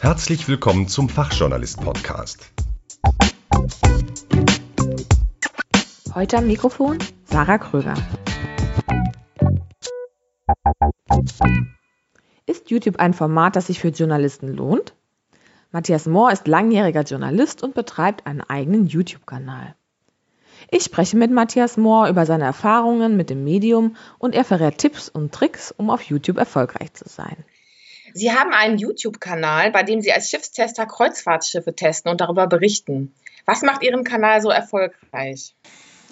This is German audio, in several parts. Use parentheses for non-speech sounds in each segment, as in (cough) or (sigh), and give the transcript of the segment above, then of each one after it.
Herzlich willkommen zum Fachjournalist-Podcast. Heute am Mikrofon Sarah Kröger. Ist YouTube ein Format, das sich für Journalisten lohnt? Matthias Mohr ist langjähriger Journalist und betreibt einen eigenen YouTube-Kanal. Ich spreche mit Matthias Mohr über seine Erfahrungen mit dem Medium und er verrät Tipps und Tricks, um auf YouTube erfolgreich zu sein. Sie haben einen YouTube-Kanal, bei dem Sie als Schiffstester Kreuzfahrtschiffe testen und darüber berichten. Was macht Ihren Kanal so erfolgreich?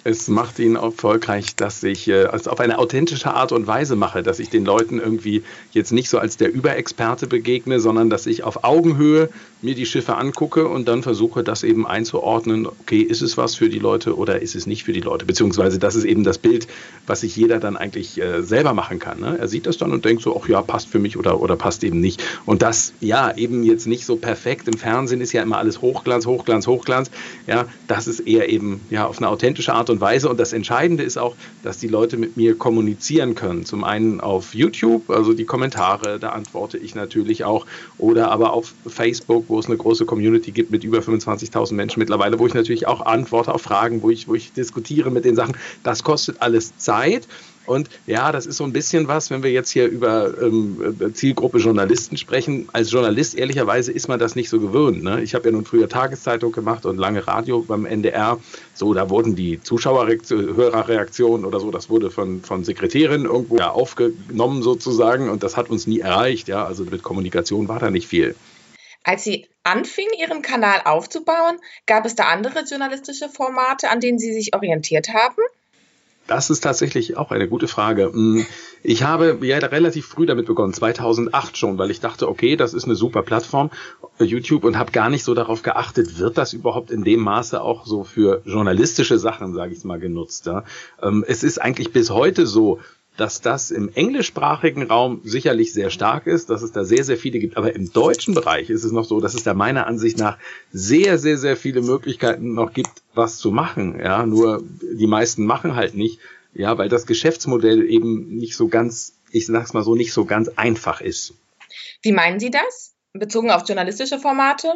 Es macht ihn erfolgreich, dass ich äh, es auf eine authentische Art und Weise mache, dass ich den Leuten irgendwie jetzt nicht so als der Überexperte begegne, sondern dass ich auf Augenhöhe mir die Schiffe angucke und dann versuche, das eben einzuordnen, okay, ist es was für die Leute oder ist es nicht für die Leute? Beziehungsweise das ist eben das Bild, was sich jeder dann eigentlich äh, selber machen kann. Ne? Er sieht das dann und denkt so, ach ja, passt für mich oder, oder passt eben nicht. Und das, ja, eben jetzt nicht so perfekt. Im Fernsehen ist ja immer alles Hochglanz, Hochglanz, Hochglanz. Ja, das ist eher eben ja auf eine authentische Art und Weise. Und das Entscheidende ist auch, dass die Leute mit mir kommunizieren können. Zum einen auf YouTube, also die Kommentare, da antworte ich natürlich auch, oder aber auf Facebook wo es eine große Community gibt mit über 25.000 Menschen mittlerweile, wo ich natürlich auch antworte auf Fragen, wo ich, wo ich diskutiere mit den Sachen. Das kostet alles Zeit. Und ja, das ist so ein bisschen was, wenn wir jetzt hier über ähm, Zielgruppe Journalisten sprechen. Als Journalist, ehrlicherweise, ist man das nicht so gewöhnt. Ne? Ich habe ja nun früher Tageszeitung gemacht und lange Radio beim NDR. So, da wurden die Zuschauerhörerreaktionen oder so, das wurde von, von Sekretärinnen irgendwo ja, aufgenommen sozusagen und das hat uns nie erreicht. Ja? Also mit Kommunikation war da nicht viel. Als Sie anfingen, Ihren Kanal aufzubauen, gab es da andere journalistische Formate, an denen Sie sich orientiert haben? Das ist tatsächlich auch eine gute Frage. Hm, ich habe ja relativ früh damit begonnen, 2008 schon, weil ich dachte, okay, das ist eine super Plattform, YouTube, und habe gar nicht so darauf geachtet, wird das überhaupt in dem Maße auch so für journalistische Sachen, sage ich mal, genutzt. Ja? Ähm, es ist eigentlich bis heute so, dass das im englischsprachigen Raum sicherlich sehr stark ist, dass es da sehr, sehr viele gibt. Aber im deutschen Bereich ist es noch so, dass es da meiner Ansicht nach sehr, sehr, sehr viele Möglichkeiten noch gibt, was zu machen. Ja, nur die meisten machen halt nicht. Ja, weil das Geschäftsmodell eben nicht so ganz, ich sag's mal so, nicht so ganz einfach ist. Wie meinen Sie das? Bezogen auf journalistische Formate?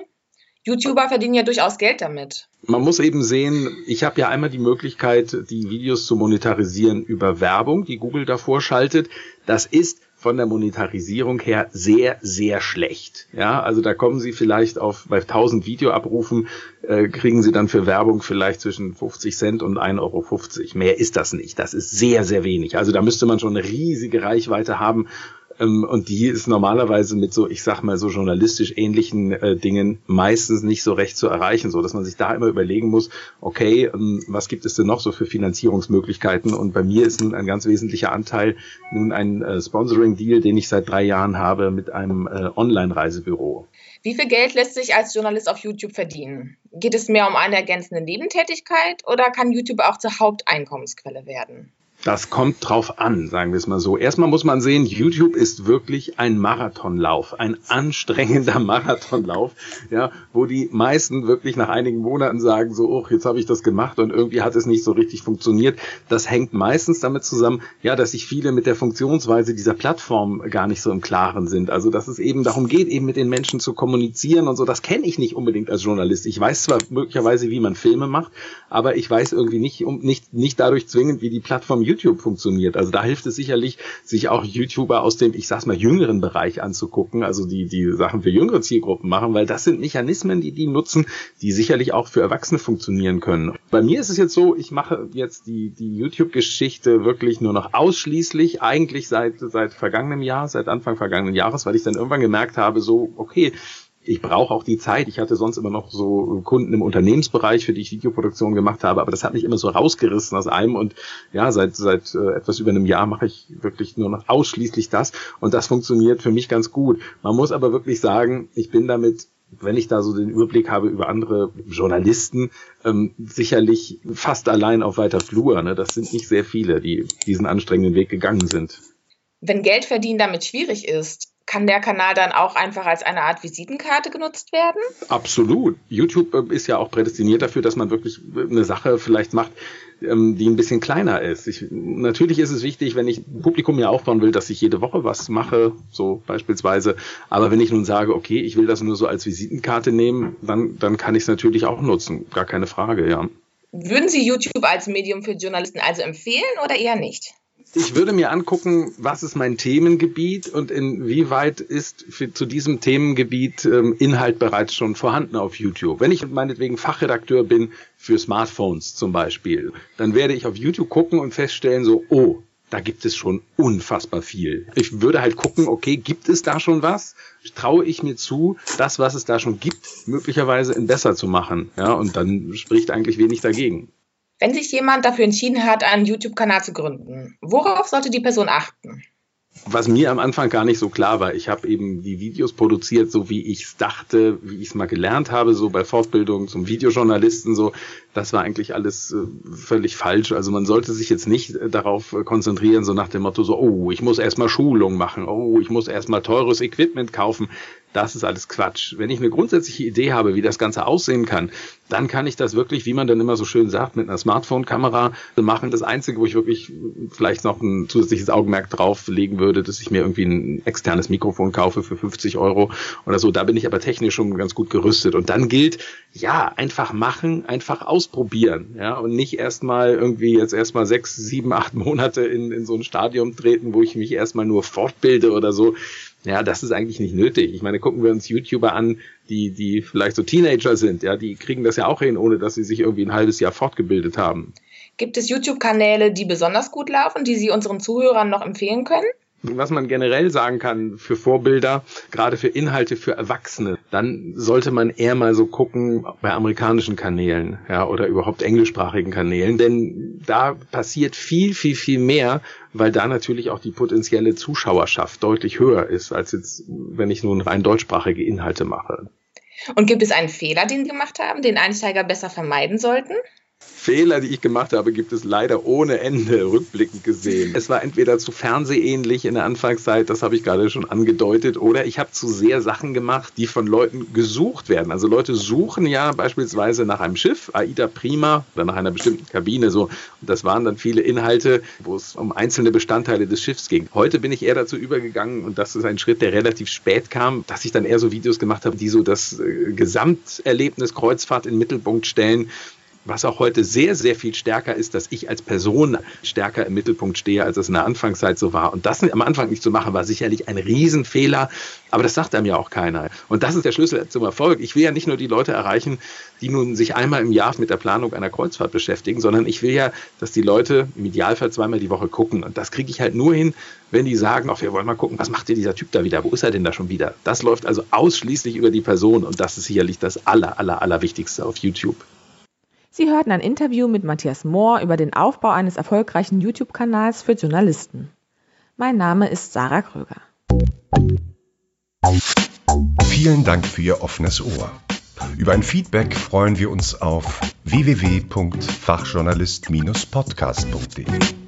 YouTuber verdienen ja durchaus Geld damit. Man muss eben sehen, ich habe ja einmal die Möglichkeit, die Videos zu monetarisieren über Werbung, die Google davor schaltet. Das ist von der Monetarisierung her sehr, sehr schlecht. Ja, also da kommen Sie vielleicht auf, bei 1000 Videoabrufen äh, kriegen Sie dann für Werbung vielleicht zwischen 50 Cent und 1,50 Euro. Mehr ist das nicht. Das ist sehr, sehr wenig. Also da müsste man schon eine riesige Reichweite haben, und die ist normalerweise mit so, ich sag mal, so journalistisch ähnlichen äh, Dingen meistens nicht so recht zu erreichen, so dass man sich da immer überlegen muss, okay, ähm, was gibt es denn noch so für Finanzierungsmöglichkeiten? Und bei mir ist nun ein ganz wesentlicher Anteil nun ein äh, Sponsoring-Deal, den ich seit drei Jahren habe mit einem äh, Online-Reisebüro. Wie viel Geld lässt sich als Journalist auf YouTube verdienen? Geht es mehr um eine ergänzende Nebentätigkeit oder kann YouTube auch zur Haupteinkommensquelle werden? Das kommt drauf an, sagen wir es mal so. Erstmal muss man sehen, YouTube ist wirklich ein Marathonlauf, ein anstrengender (laughs) Marathonlauf, ja, wo die meisten wirklich nach einigen Monaten sagen, so, oh, jetzt habe ich das gemacht und irgendwie hat es nicht so richtig funktioniert. Das hängt meistens damit zusammen, ja, dass sich viele mit der Funktionsweise dieser Plattform gar nicht so im Klaren sind. Also, dass es eben darum geht, eben mit den Menschen zu kommunizieren und so. Das kenne ich nicht unbedingt als Journalist. Ich weiß zwar möglicherweise, wie man Filme macht, aber ich weiß irgendwie nicht, um, nicht, nicht dadurch zwingend, wie die Plattform YouTube funktioniert. Also da hilft es sicherlich, sich auch YouTuber aus dem, ich sag's mal, jüngeren Bereich anzugucken, also die, die Sachen für jüngere Zielgruppen machen, weil das sind Mechanismen, die die nutzen, die sicherlich auch für Erwachsene funktionieren können. Bei mir ist es jetzt so, ich mache jetzt die, die YouTube-Geschichte wirklich nur noch ausschließlich, eigentlich seit, seit vergangenem Jahr, seit Anfang vergangenen Jahres, weil ich dann irgendwann gemerkt habe, so, okay, ich brauche auch die Zeit. Ich hatte sonst immer noch so Kunden im Unternehmensbereich, für die ich Videoproduktion gemacht habe, aber das hat mich immer so rausgerissen aus einem und ja, seit seit äh, etwas über einem Jahr mache ich wirklich nur noch ausschließlich das und das funktioniert für mich ganz gut. Man muss aber wirklich sagen, ich bin damit wenn ich da so den Überblick habe über andere Journalisten, ähm, sicherlich fast allein auf weiter Flur. Ne? Das sind nicht sehr viele, die diesen anstrengenden Weg gegangen sind. Wenn Geld verdienen damit schwierig ist, Kann der Kanal dann auch einfach als eine Art Visitenkarte genutzt werden? Absolut. YouTube äh, ist ja auch prädestiniert dafür, dass man wirklich äh, eine Sache vielleicht macht, ähm, die ein bisschen kleiner ist. Ich, natürlich ist es wichtig, wenn ich ein Publikum mir aufbauen will, dass ich jede Woche was mache, so beispielsweise. Aber wenn ich nun sage, okay, ich will das nur so als Visitenkarte nehmen, dann, dann kann ich es natürlich auch nutzen. Gar keine Frage, ja. Würden Sie YouTube als Medium für Journalisten also empfehlen oder eher nicht? Ich würde mir angucken, was ist mein Themengebiet und inwieweit ist für, zu diesem Themengebiet ähm, Inhalt bereits schon vorhanden auf YouTube. Wenn ich meinetwegen Fachredakteur bin für Smartphones zum Beispiel, dann werde ich auf YouTube gucken und feststellen, so, oh, da gibt es schon unfassbar viel. Ich würde halt gucken, okay, gibt es da schon was? Traue ich mir zu, das, was es da schon gibt, möglicherweise in besser zu machen? Ja, und dann spricht eigentlich wenig dagegen. Wenn sich jemand dafür entschieden hat, einen YouTube-Kanal zu gründen, worauf sollte die Person achten? was mir am Anfang gar nicht so klar war. Ich habe eben die Videos produziert, so wie ich es dachte, wie ich es mal gelernt habe, so bei Fortbildung zum Videojournalisten, so. Das war eigentlich alles äh, völlig falsch. Also man sollte sich jetzt nicht äh, darauf äh, konzentrieren, so nach dem Motto, so, oh, ich muss erstmal Schulung machen, oh, ich muss erstmal teures Equipment kaufen. Das ist alles Quatsch. Wenn ich eine grundsätzliche Idee habe, wie das Ganze aussehen kann, dann kann ich das wirklich, wie man dann immer so schön sagt, mit einer Smartphone-Kamera machen. Das Einzige, wo ich wirklich vielleicht noch ein zusätzliches Augenmerk drauf legen würde, dass ich mir irgendwie ein externes Mikrofon kaufe für 50 Euro oder so. Da bin ich aber technisch schon ganz gut gerüstet. Und dann gilt, ja, einfach machen, einfach ausprobieren. Ja, und nicht erstmal irgendwie jetzt erstmal sechs, sieben, acht Monate in, in so ein Stadium treten, wo ich mich erstmal nur fortbilde oder so ja, das ist eigentlich nicht nötig. Ich meine, gucken wir uns YouTuber an, die, die vielleicht so Teenager sind, ja, die kriegen das ja auch hin, ohne dass sie sich irgendwie ein halbes Jahr fortgebildet haben. Gibt es YouTube-Kanäle, die besonders gut laufen, die Sie unseren Zuhörern noch empfehlen können? Was man generell sagen kann für Vorbilder, gerade für Inhalte für Erwachsene, dann sollte man eher mal so gucken bei amerikanischen Kanälen, ja, oder überhaupt englischsprachigen Kanälen, denn da passiert viel, viel, viel mehr, weil da natürlich auch die potenzielle Zuschauerschaft deutlich höher ist, als jetzt, wenn ich nun rein deutschsprachige Inhalte mache. Und gibt es einen Fehler, den Sie gemacht haben, den Einsteiger besser vermeiden sollten? Fehler, die ich gemacht habe, gibt es leider ohne Ende rückblickend gesehen. Es war entweder zu fernsehähnlich in der Anfangszeit, das habe ich gerade schon angedeutet, oder ich habe zu sehr Sachen gemacht, die von Leuten gesucht werden. Also Leute suchen ja beispielsweise nach einem Schiff, Aida Prima, oder nach einer bestimmten Kabine so. Und das waren dann viele Inhalte, wo es um einzelne Bestandteile des Schiffs ging. Heute bin ich eher dazu übergegangen, und das ist ein Schritt, der relativ spät kam, dass ich dann eher so Videos gemacht habe, die so das äh, Gesamterlebnis Kreuzfahrt in den Mittelpunkt stellen was auch heute sehr, sehr viel stärker ist, dass ich als Person stärker im Mittelpunkt stehe, als es in der Anfangszeit so war. Und das am Anfang nicht zu machen, war sicherlich ein Riesenfehler, aber das sagt einem ja auch keiner. Und das ist der Schlüssel zum Erfolg. Ich will ja nicht nur die Leute erreichen, die nun sich einmal im Jahr mit der Planung einer Kreuzfahrt beschäftigen, sondern ich will ja, dass die Leute im Idealfall zweimal die Woche gucken. Und das kriege ich halt nur hin, wenn die sagen, ach, wir wollen mal gucken, was macht denn dieser Typ da wieder? Wo ist er denn da schon wieder? Das läuft also ausschließlich über die Person und das ist sicherlich das aller, aller, allerwichtigste auf YouTube. Sie hörten ein Interview mit Matthias Mohr über den Aufbau eines erfolgreichen YouTube-Kanals für Journalisten. Mein Name ist Sarah Kröger. Vielen Dank für Ihr offenes Ohr. Über ein Feedback freuen wir uns auf www.fachjournalist-podcast.de.